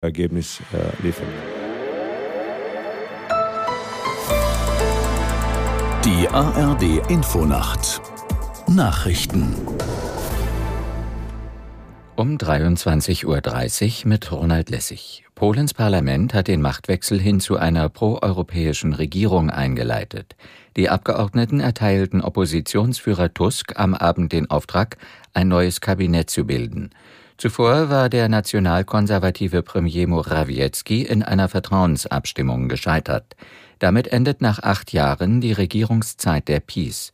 Ergebnis äh, liefern. Die ARD Infonacht Nachrichten um 23.30 Uhr mit Ronald Lessig. Polens Parlament hat den Machtwechsel hin zu einer proeuropäischen Regierung eingeleitet. Die Abgeordneten erteilten Oppositionsführer Tusk am Abend den Auftrag, ein neues Kabinett zu bilden. Zuvor war der nationalkonservative Premier Morawiecki in einer Vertrauensabstimmung gescheitert. Damit endet nach acht Jahren die Regierungszeit der Peace.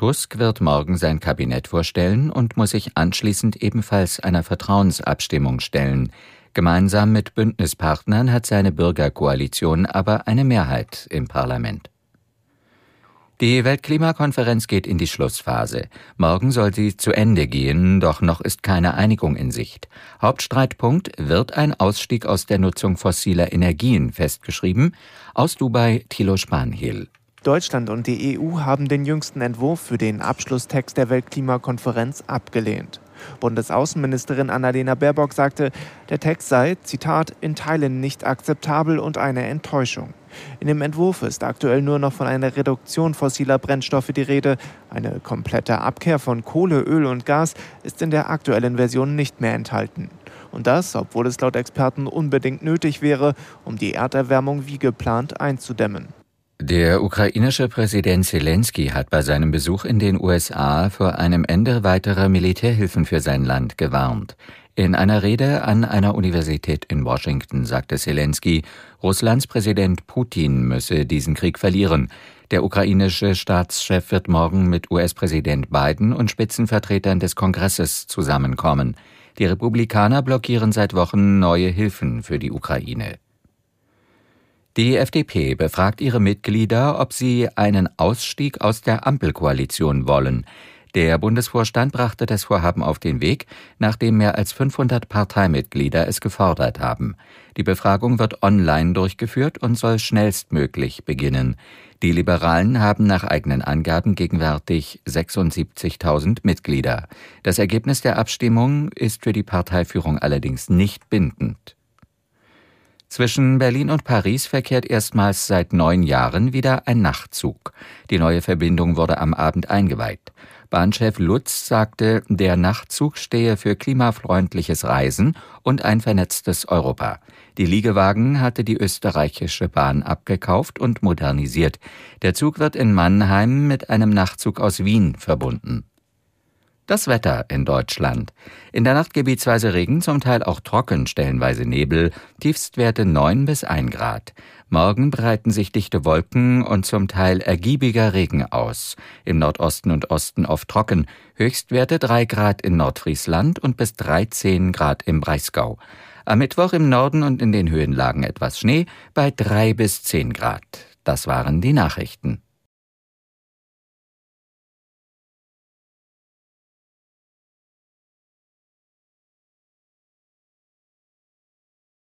Tusk wird morgen sein Kabinett vorstellen und muss sich anschließend ebenfalls einer Vertrauensabstimmung stellen. Gemeinsam mit Bündnispartnern hat seine Bürgerkoalition aber eine Mehrheit im Parlament. Die Weltklimakonferenz geht in die Schlussphase. Morgen soll sie zu Ende gehen, doch noch ist keine Einigung in Sicht. Hauptstreitpunkt wird ein Ausstieg aus der Nutzung fossiler Energien festgeschrieben. Aus Dubai Thilo Spanhiel. Deutschland und die EU haben den jüngsten Entwurf für den Abschlusstext der Weltklimakonferenz abgelehnt. Bundesaußenministerin Annalena Baerbock sagte, der Text sei, Zitat, in Teilen nicht akzeptabel und eine Enttäuschung. In dem Entwurf ist aktuell nur noch von einer Reduktion fossiler Brennstoffe die Rede. Eine komplette Abkehr von Kohle, Öl und Gas ist in der aktuellen Version nicht mehr enthalten. Und das, obwohl es laut Experten unbedingt nötig wäre, um die Erderwärmung wie geplant einzudämmen. Der ukrainische Präsident Zelensky hat bei seinem Besuch in den USA vor einem Ende weiterer Militärhilfen für sein Land gewarnt. In einer Rede an einer Universität in Washington sagte Zelensky, Russlands Präsident Putin müsse diesen Krieg verlieren. Der ukrainische Staatschef wird morgen mit US-Präsident Biden und Spitzenvertretern des Kongresses zusammenkommen. Die Republikaner blockieren seit Wochen neue Hilfen für die Ukraine. Die FDP befragt ihre Mitglieder, ob sie einen Ausstieg aus der Ampelkoalition wollen. Der Bundesvorstand brachte das Vorhaben auf den Weg, nachdem mehr als 500 Parteimitglieder es gefordert haben. Die Befragung wird online durchgeführt und soll schnellstmöglich beginnen. Die Liberalen haben nach eigenen Angaben gegenwärtig 76.000 Mitglieder. Das Ergebnis der Abstimmung ist für die Parteiführung allerdings nicht bindend. Zwischen Berlin und Paris verkehrt erstmals seit neun Jahren wieder ein Nachtzug. Die neue Verbindung wurde am Abend eingeweiht. Bahnchef Lutz sagte, der Nachtzug stehe für klimafreundliches Reisen und ein vernetztes Europa. Die Liegewagen hatte die österreichische Bahn abgekauft und modernisiert. Der Zug wird in Mannheim mit einem Nachtzug aus Wien verbunden. Das Wetter in Deutschland. In der Nacht gebietsweise Regen, zum Teil auch trocken, stellenweise Nebel, Tiefstwerte 9 bis 1 Grad. Morgen breiten sich dichte Wolken und zum Teil ergiebiger Regen aus. Im Nordosten und Osten oft trocken. Höchstwerte 3 Grad in Nordfriesland und bis 13 Grad im Breisgau. Am Mittwoch im Norden und in den Höhenlagen etwas Schnee bei 3 bis 10 Grad. Das waren die Nachrichten.